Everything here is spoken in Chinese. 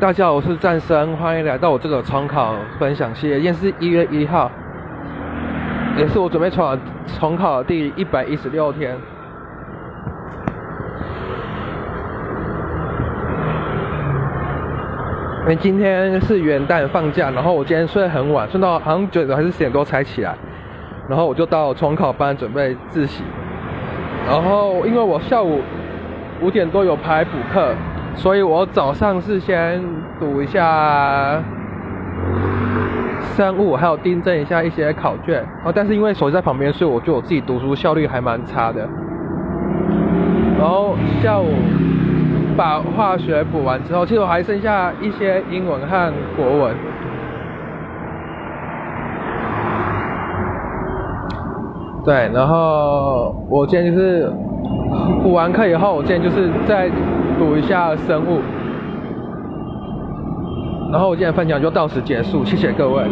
大家好，我是战生，欢迎来到我这个重考分享系列。今天是一月一号，也是我准备重考重考的第一百一十六天。因为今天是元旦放假，然后我今天睡得很晚，睡到好像九点还是十点多才起来，然后我就到重考班准备自习。然后因为我下午五点多有排补课。所以我早上是先读一下生物，还有订正一下一些考卷。哦，但是因为手机在旁边，所以我觉得我自己读书效率还蛮差的。然后下午把化学补完之后，其实我还剩下一些英文和国文。对，然后我今天就是补完课以后，我今天就是在。读一下生物，然后我今天分享就到此结束，谢谢各位。